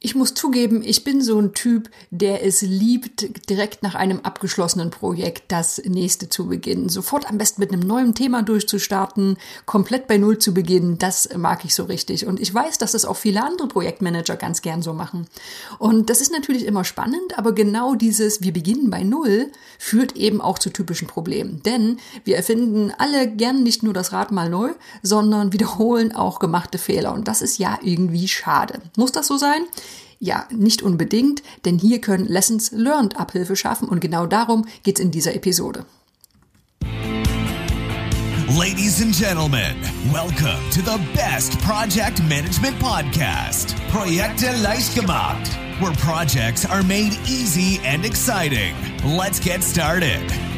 Ich muss zugeben, ich bin so ein Typ, der es liebt, direkt nach einem abgeschlossenen Projekt das nächste zu beginnen. Sofort am besten mit einem neuen Thema durchzustarten, komplett bei Null zu beginnen, das mag ich so richtig. Und ich weiß, dass das auch viele andere Projektmanager ganz gern so machen. Und das ist natürlich immer spannend, aber genau dieses Wir beginnen bei Null führt eben auch zu typischen Problemen. Denn wir erfinden alle gern nicht nur das Rad mal neu, sondern wiederholen auch gemachte Fehler. Und das ist ja irgendwie schade. Muss das so sein? Ja, nicht unbedingt, denn hier können Lessons Learned Abhilfe schaffen und genau darum geht's in dieser Episode. Ladies and gentlemen, welcome to the best project management podcast, Projekte leicht gemacht, where projects are made easy and exciting. Let's get started.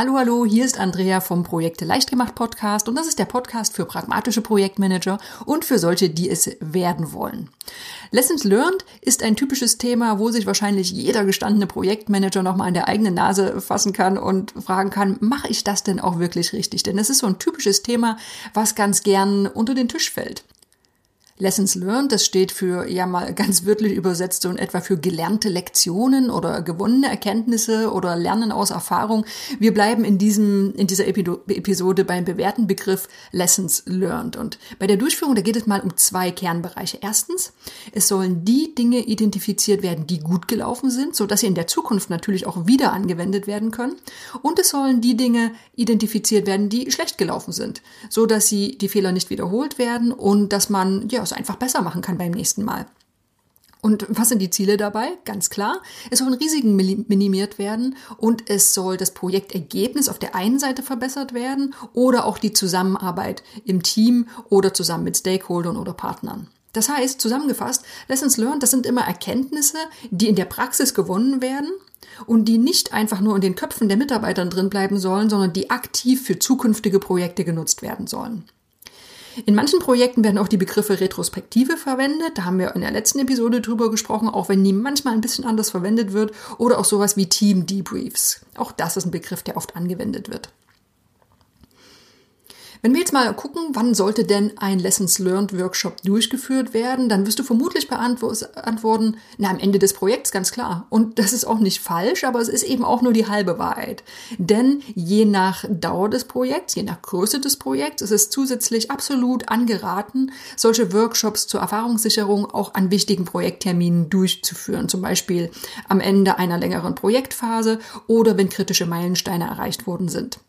Hallo, hallo, hier ist Andrea vom Projekte leicht gemacht Podcast und das ist der Podcast für pragmatische Projektmanager und für solche, die es werden wollen. Lessons Learned ist ein typisches Thema, wo sich wahrscheinlich jeder gestandene Projektmanager nochmal an der eigenen Nase fassen kann und fragen kann, mache ich das denn auch wirklich richtig? Denn es ist so ein typisches Thema, was ganz gern unter den Tisch fällt. Lessons learned, das steht für, ja mal ganz wörtlich übersetzt, in etwa für gelernte Lektionen oder gewonnene Erkenntnisse oder Lernen aus Erfahrung. Wir bleiben in diesem, in dieser Episode beim bewährten Begriff Lessons learned. Und bei der Durchführung, da geht es mal um zwei Kernbereiche. Erstens, es sollen die Dinge identifiziert werden, die gut gelaufen sind, so dass sie in der Zukunft natürlich auch wieder angewendet werden können. Und es sollen die Dinge identifiziert werden, die schlecht gelaufen sind, so dass sie die Fehler nicht wiederholt werden und dass man, ja, es einfach besser machen kann beim nächsten Mal. Und was sind die Ziele dabei? Ganz klar, es sollen Risiken minimiert werden und es soll das Projektergebnis auf der einen Seite verbessert werden oder auch die Zusammenarbeit im Team oder zusammen mit Stakeholdern oder Partnern. Das heißt, zusammengefasst, Lessons Learned, das sind immer Erkenntnisse, die in der Praxis gewonnen werden und die nicht einfach nur in den Köpfen der Mitarbeiter drin bleiben sollen, sondern die aktiv für zukünftige Projekte genutzt werden sollen. In manchen Projekten werden auch die Begriffe Retrospektive verwendet. Da haben wir in der letzten Episode drüber gesprochen, auch wenn die manchmal ein bisschen anders verwendet wird. Oder auch sowas wie Team Debriefs. Auch das ist ein Begriff, der oft angewendet wird. Wenn wir jetzt mal gucken, wann sollte denn ein Lessons Learned Workshop durchgeführt werden, dann wirst du vermutlich beantworten, na, am Ende des Projekts, ganz klar. Und das ist auch nicht falsch, aber es ist eben auch nur die halbe Wahrheit. Denn je nach Dauer des Projekts, je nach Größe des Projekts, ist es zusätzlich absolut angeraten, solche Workshops zur Erfahrungssicherung auch an wichtigen Projektterminen durchzuführen. Zum Beispiel am Ende einer längeren Projektphase oder wenn kritische Meilensteine erreicht worden sind.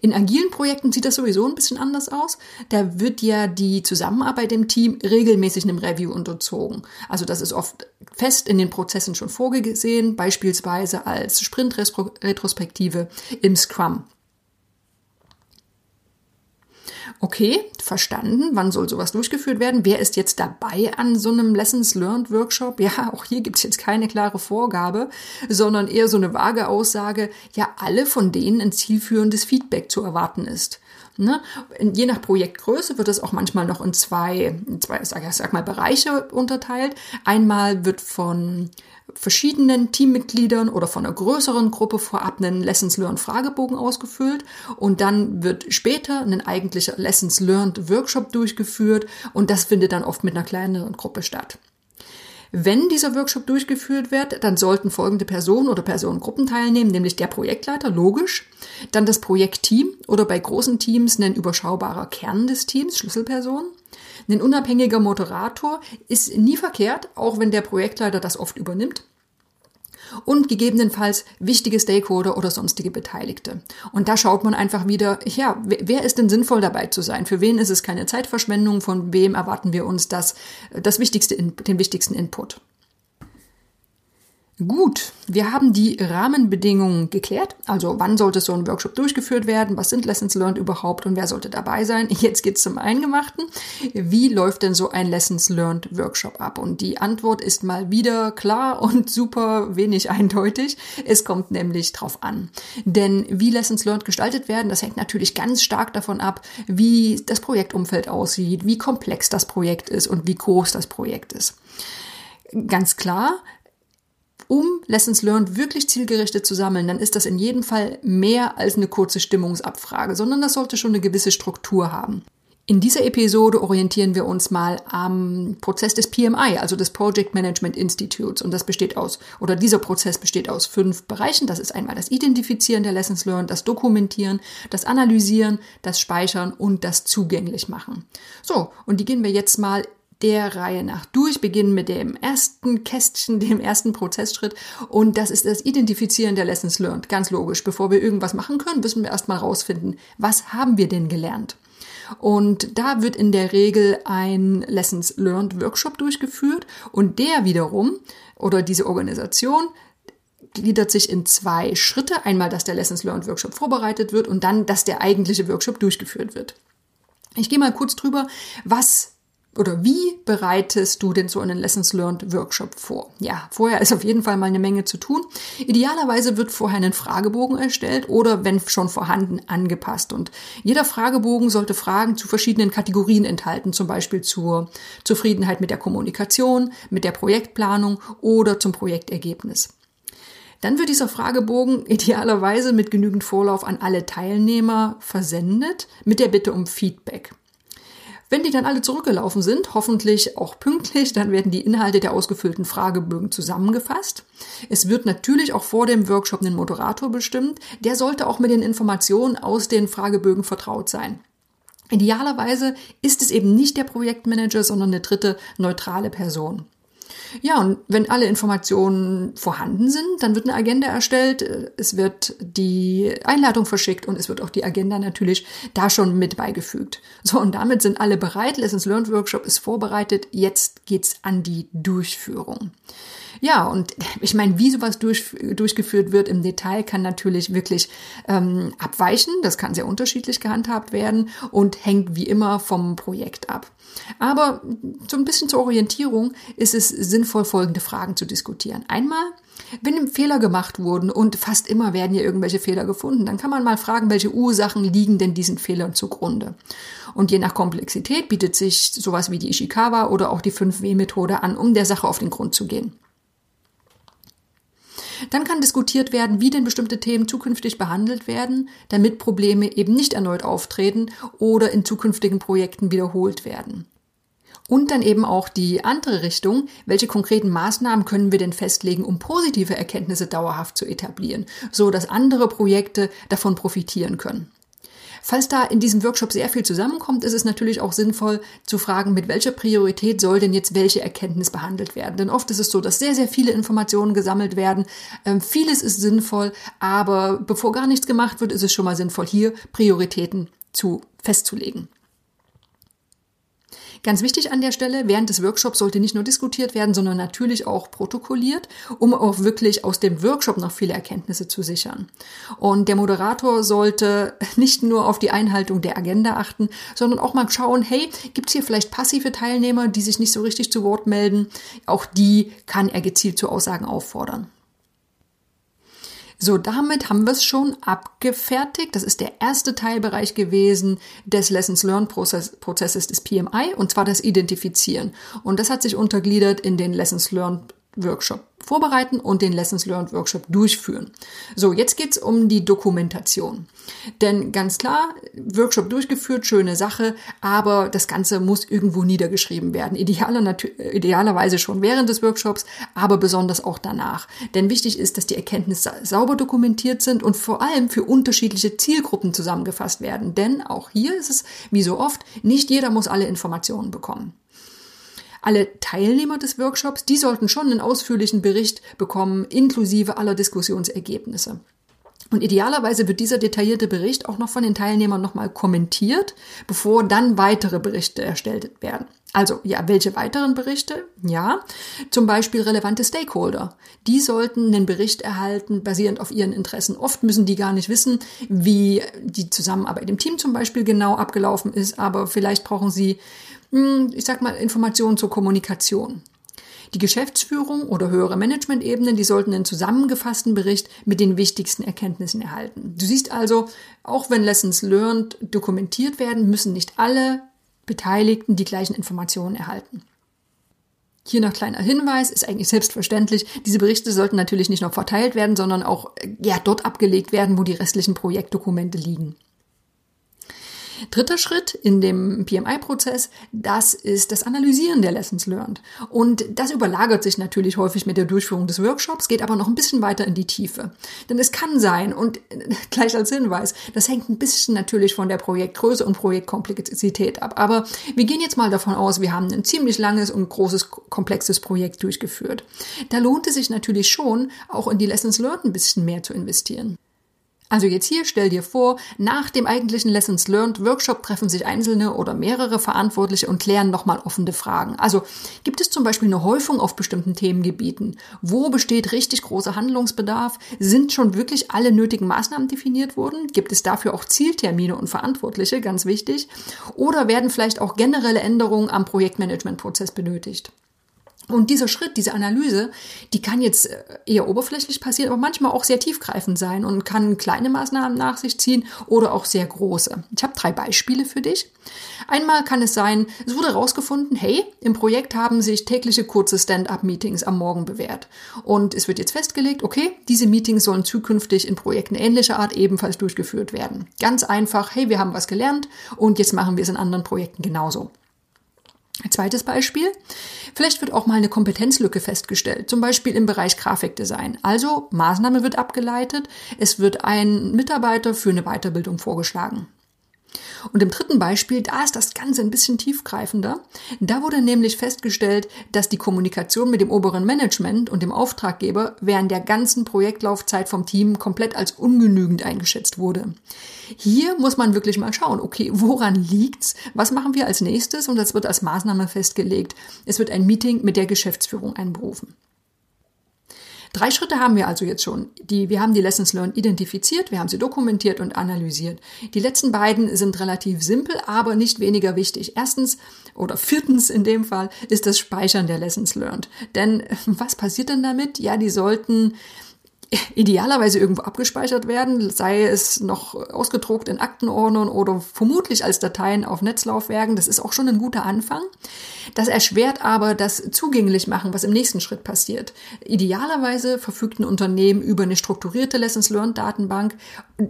In agilen Projekten sieht das sowieso ein bisschen anders aus. Da wird ja die Zusammenarbeit im Team regelmäßig einem Review unterzogen. Also das ist oft fest in den Prozessen schon vorgesehen, beispielsweise als Sprint-Retrospektive im Scrum. Okay, verstanden. Wann soll sowas durchgeführt werden? Wer ist jetzt dabei an so einem Lessons Learned Workshop? Ja, auch hier gibt es jetzt keine klare Vorgabe, sondern eher so eine vage Aussage, ja, alle von denen ein zielführendes Feedback zu erwarten ist. Ne? Je nach Projektgröße wird es auch manchmal noch in zwei, zwei sag, sag mal, Bereiche unterteilt. Einmal wird von verschiedenen Teammitgliedern oder von einer größeren Gruppe vorab einen Lessons Learned Fragebogen ausgefüllt und dann wird später ein eigentlicher Lessons Learned Workshop durchgeführt und das findet dann oft mit einer kleineren Gruppe statt. Wenn dieser Workshop durchgeführt wird, dann sollten folgende Personen oder Personengruppen teilnehmen, nämlich der Projektleiter, logisch, dann das Projektteam oder bei großen Teams ein überschaubarer Kern des Teams, Schlüsselpersonen, ein unabhängiger Moderator ist nie verkehrt, auch wenn der Projektleiter das oft übernimmt. Und gegebenenfalls wichtige Stakeholder oder sonstige Beteiligte. Und da schaut man einfach wieder, ja, wer ist denn sinnvoll dabei zu sein? Für wen ist es keine Zeitverschwendung? Von wem erwarten wir uns das, das wichtigste, den wichtigsten Input? Gut, wir haben die Rahmenbedingungen geklärt. Also wann sollte so ein Workshop durchgeführt werden? Was sind Lessons Learned überhaupt und wer sollte dabei sein? Jetzt geht's zum Eingemachten. Wie läuft denn so ein Lessons Learned Workshop ab? Und die Antwort ist mal wieder klar und super wenig eindeutig. Es kommt nämlich drauf an. Denn wie Lessons Learned gestaltet werden, das hängt natürlich ganz stark davon ab, wie das Projektumfeld aussieht, wie komplex das Projekt ist und wie groß das Projekt ist. Ganz klar, um Lessons Learned wirklich zielgerichtet zu sammeln, dann ist das in jedem Fall mehr als eine kurze Stimmungsabfrage, sondern das sollte schon eine gewisse Struktur haben. In dieser Episode orientieren wir uns mal am Prozess des PMI, also des Project Management Institutes. Und das besteht aus, oder dieser Prozess besteht aus fünf Bereichen. Das ist einmal das Identifizieren der Lessons Learned, das Dokumentieren, das Analysieren, das Speichern und das Zugänglich machen. So, und die gehen wir jetzt mal der Reihe nach durch, beginnen mit dem ersten Kästchen, dem ersten Prozessschritt. Und das ist das Identifizieren der Lessons Learned. Ganz logisch. Bevor wir irgendwas machen können, müssen wir erstmal rausfinden, was haben wir denn gelernt? Und da wird in der Regel ein Lessons Learned Workshop durchgeführt und der wiederum oder diese Organisation gliedert sich in zwei Schritte. Einmal, dass der Lessons Learned Workshop vorbereitet wird und dann, dass der eigentliche Workshop durchgeführt wird. Ich gehe mal kurz drüber, was oder wie bereitest du denn so einen Lessons Learned Workshop vor? Ja, vorher ist auf jeden Fall mal eine Menge zu tun. Idealerweise wird vorher ein Fragebogen erstellt oder wenn schon vorhanden angepasst. Und jeder Fragebogen sollte Fragen zu verschiedenen Kategorien enthalten, zum Beispiel zur Zufriedenheit mit der Kommunikation, mit der Projektplanung oder zum Projektergebnis. Dann wird dieser Fragebogen idealerweise mit genügend Vorlauf an alle Teilnehmer versendet, mit der Bitte um Feedback. Wenn die dann alle zurückgelaufen sind, hoffentlich auch pünktlich, dann werden die Inhalte der ausgefüllten Fragebögen zusammengefasst. Es wird natürlich auch vor dem Workshop einen Moderator bestimmt. Der sollte auch mit den Informationen aus den Fragebögen vertraut sein. Idealerweise ist es eben nicht der Projektmanager, sondern eine dritte neutrale Person. Ja, und wenn alle Informationen vorhanden sind, dann wird eine Agenda erstellt, es wird die Einladung verschickt und es wird auch die Agenda natürlich da schon mit beigefügt. So, und damit sind alle bereit. Lessons Learned Workshop ist vorbereitet. Jetzt geht's an die Durchführung. Ja, und ich meine, wie sowas durch, durchgeführt wird im Detail, kann natürlich wirklich ähm, abweichen. Das kann sehr unterschiedlich gehandhabt werden und hängt wie immer vom Projekt ab. Aber so ein bisschen zur Orientierung ist es sinnvoll, folgende Fragen zu diskutieren. Einmal, wenn Fehler gemacht wurden und fast immer werden ja irgendwelche Fehler gefunden, dann kann man mal fragen, welche Ursachen liegen denn diesen Fehlern zugrunde. Und je nach Komplexität bietet sich sowas wie die Ishikawa oder auch die 5W-Methode an, um der Sache auf den Grund zu gehen. Dann kann diskutiert werden, wie denn bestimmte Themen zukünftig behandelt werden, damit Probleme eben nicht erneut auftreten oder in zukünftigen Projekten wiederholt werden. Und dann eben auch die andere Richtung, welche konkreten Maßnahmen können wir denn festlegen, um positive Erkenntnisse dauerhaft zu etablieren, so dass andere Projekte davon profitieren können. Falls da in diesem Workshop sehr viel zusammenkommt, ist es natürlich auch sinnvoll zu fragen, mit welcher Priorität soll denn jetzt welche Erkenntnis behandelt werden. Denn oft ist es so, dass sehr, sehr viele Informationen gesammelt werden. Ähm, vieles ist sinnvoll, aber bevor gar nichts gemacht wird, ist es schon mal sinnvoll, hier Prioritäten zu festzulegen. Ganz wichtig an der Stelle, während des Workshops sollte nicht nur diskutiert werden, sondern natürlich auch protokolliert, um auch wirklich aus dem Workshop noch viele Erkenntnisse zu sichern. Und der Moderator sollte nicht nur auf die Einhaltung der Agenda achten, sondern auch mal schauen, hey, gibt es hier vielleicht passive Teilnehmer, die sich nicht so richtig zu Wort melden? Auch die kann er gezielt zu Aussagen auffordern. So, damit haben wir es schon abgefertigt. Das ist der erste Teilbereich gewesen des Lessons Learned Prozess, Prozesses des PMI, und zwar das Identifizieren. Und das hat sich untergliedert in den Lessons Learned Workshop vorbereiten und den Lessons Learned Workshop durchführen. So, jetzt geht's um die Dokumentation. Denn ganz klar, Workshop durchgeführt, schöne Sache, aber das Ganze muss irgendwo niedergeschrieben werden. Idealer, idealerweise schon während des Workshops, aber besonders auch danach. Denn wichtig ist, dass die Erkenntnisse sauber dokumentiert sind und vor allem für unterschiedliche Zielgruppen zusammengefasst werden. Denn auch hier ist es, wie so oft, nicht jeder muss alle Informationen bekommen. Alle Teilnehmer des Workshops, die sollten schon einen ausführlichen Bericht bekommen, inklusive aller Diskussionsergebnisse. Und idealerweise wird dieser detaillierte Bericht auch noch von den Teilnehmern nochmal kommentiert, bevor dann weitere Berichte erstellt werden. Also, ja, welche weiteren Berichte? Ja, zum Beispiel relevante Stakeholder. Die sollten einen Bericht erhalten, basierend auf ihren Interessen. Oft müssen die gar nicht wissen, wie die Zusammenarbeit im Team zum Beispiel genau abgelaufen ist, aber vielleicht brauchen sie ich sag mal, Informationen zur Kommunikation. Die Geschäftsführung oder höhere Management-Ebenen, die sollten einen zusammengefassten Bericht mit den wichtigsten Erkenntnissen erhalten. Du siehst also, auch wenn Lessons learned dokumentiert werden, müssen nicht alle Beteiligten die gleichen Informationen erhalten. Hier noch kleiner Hinweis, ist eigentlich selbstverständlich. Diese Berichte sollten natürlich nicht nur verteilt werden, sondern auch ja, dort abgelegt werden, wo die restlichen Projektdokumente liegen. Dritter Schritt in dem PMI-Prozess, das ist das Analysieren der Lessons Learned. Und das überlagert sich natürlich häufig mit der Durchführung des Workshops, geht aber noch ein bisschen weiter in die Tiefe. Denn es kann sein, und gleich als Hinweis, das hängt ein bisschen natürlich von der Projektgröße und Projektkomplexität ab. Aber wir gehen jetzt mal davon aus, wir haben ein ziemlich langes und großes, komplexes Projekt durchgeführt. Da lohnt es sich natürlich schon, auch in die Lessons Learned ein bisschen mehr zu investieren. Also jetzt hier stell dir vor, nach dem eigentlichen Lessons Learned Workshop treffen sich einzelne oder mehrere Verantwortliche und klären nochmal offene Fragen. Also gibt es zum Beispiel eine Häufung auf bestimmten Themengebieten? Wo besteht richtig großer Handlungsbedarf? Sind schon wirklich alle nötigen Maßnahmen definiert worden? Gibt es dafür auch Zieltermine und Verantwortliche? Ganz wichtig. Oder werden vielleicht auch generelle Änderungen am Projektmanagementprozess benötigt? Und dieser Schritt, diese Analyse, die kann jetzt äh, eher oberflächlich passieren, aber manchmal auch sehr tiefgreifend sein und kann kleine Maßnahmen nach sich ziehen oder auch sehr große. Ich habe drei Beispiele für dich. Einmal kann es sein, es wurde herausgefunden, hey, im Projekt haben sich tägliche kurze Stand-up-Meetings am Morgen bewährt. Und es wird jetzt festgelegt, okay, diese Meetings sollen zukünftig in Projekten ähnlicher Art ebenfalls durchgeführt werden. Ganz einfach, hey, wir haben was gelernt und jetzt machen wir es in anderen Projekten genauso. Zweites Beispiel. Vielleicht wird auch mal eine Kompetenzlücke festgestellt, zum Beispiel im Bereich Grafikdesign. Also Maßnahme wird abgeleitet, es wird ein Mitarbeiter für eine Weiterbildung vorgeschlagen. Und im dritten Beispiel, da ist das Ganze ein bisschen tiefgreifender. Da wurde nämlich festgestellt, dass die Kommunikation mit dem oberen Management und dem Auftraggeber während der ganzen Projektlaufzeit vom Team komplett als ungenügend eingeschätzt wurde. Hier muss man wirklich mal schauen, okay, woran liegt's? Was machen wir als nächstes? Und das wird als Maßnahme festgelegt. Es wird ein Meeting mit der Geschäftsführung einberufen. Drei Schritte haben wir also jetzt schon. Die, wir haben die Lessons Learned identifiziert, wir haben sie dokumentiert und analysiert. Die letzten beiden sind relativ simpel, aber nicht weniger wichtig. Erstens oder viertens in dem Fall ist das Speichern der Lessons Learned. Denn was passiert denn damit? Ja, die sollten idealerweise irgendwo abgespeichert werden, sei es noch ausgedruckt in Aktenordnern oder vermutlich als Dateien auf Netzlaufwerken. Das ist auch schon ein guter Anfang. Das erschwert aber das zugänglich machen, was im nächsten Schritt passiert. Idealerweise verfügt ein Unternehmen über eine strukturierte Lessons Learned Datenbank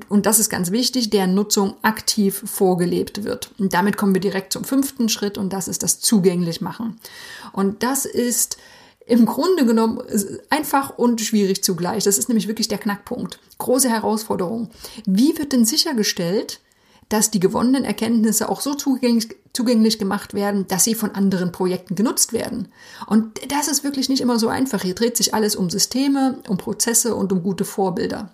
und das ist ganz wichtig, deren Nutzung aktiv vorgelebt wird. Und damit kommen wir direkt zum fünften Schritt und das ist das zugänglich machen. Und das ist im Grunde genommen einfach und schwierig zugleich. Das ist nämlich wirklich der Knackpunkt. Große Herausforderung. Wie wird denn sichergestellt, dass die gewonnenen Erkenntnisse auch so zugänglich, zugänglich gemacht werden, dass sie von anderen Projekten genutzt werden. Und das ist wirklich nicht immer so einfach. Hier dreht sich alles um Systeme, um Prozesse und um gute Vorbilder.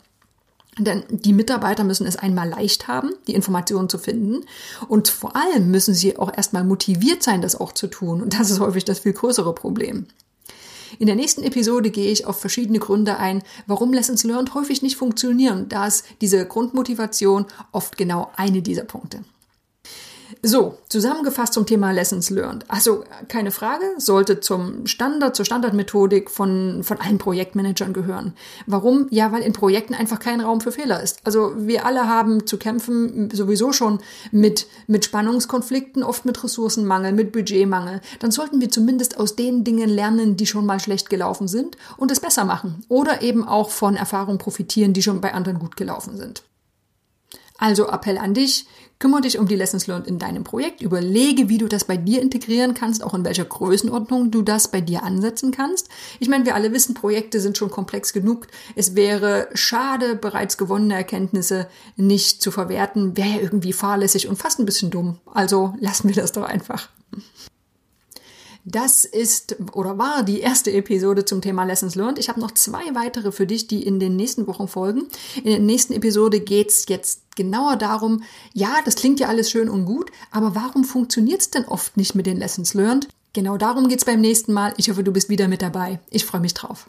Denn die Mitarbeiter müssen es einmal leicht haben, die Informationen zu finden. Und vor allem müssen sie auch erstmal motiviert sein, das auch zu tun. Und das ist häufig das viel größere Problem. In der nächsten Episode gehe ich auf verschiedene Gründe ein, warum Lessons Learned häufig nicht funktionieren. Da ist diese Grundmotivation oft genau eine dieser Punkte. So, zusammengefasst zum Thema Lessons Learned. Also keine Frage, sollte zum Standard, zur Standardmethodik von, von allen Projektmanagern gehören. Warum? Ja, weil in Projekten einfach kein Raum für Fehler ist. Also wir alle haben zu kämpfen sowieso schon mit, mit Spannungskonflikten, oft mit Ressourcenmangel, mit Budgetmangel. Dann sollten wir zumindest aus den Dingen lernen, die schon mal schlecht gelaufen sind und es besser machen. Oder eben auch von Erfahrungen profitieren, die schon bei anderen gut gelaufen sind. Also Appell an dich, kümmere dich um die Lessons Learned in deinem Projekt, überlege, wie du das bei dir integrieren kannst, auch in welcher Größenordnung du das bei dir ansetzen kannst. Ich meine, wir alle wissen, Projekte sind schon komplex genug. Es wäre schade, bereits gewonnene Erkenntnisse nicht zu verwerten, wäre ja irgendwie fahrlässig und fast ein bisschen dumm. Also lassen wir das doch einfach. Das ist oder war die erste Episode zum Thema Lessons Learned. Ich habe noch zwei weitere für dich, die in den nächsten Wochen folgen. In der nächsten Episode geht's jetzt genauer darum, ja, das klingt ja alles schön und gut, aber warum funktioniert's denn oft nicht mit den Lessons Learned? Genau darum geht's beim nächsten Mal. Ich hoffe, du bist wieder mit dabei. Ich freue mich drauf.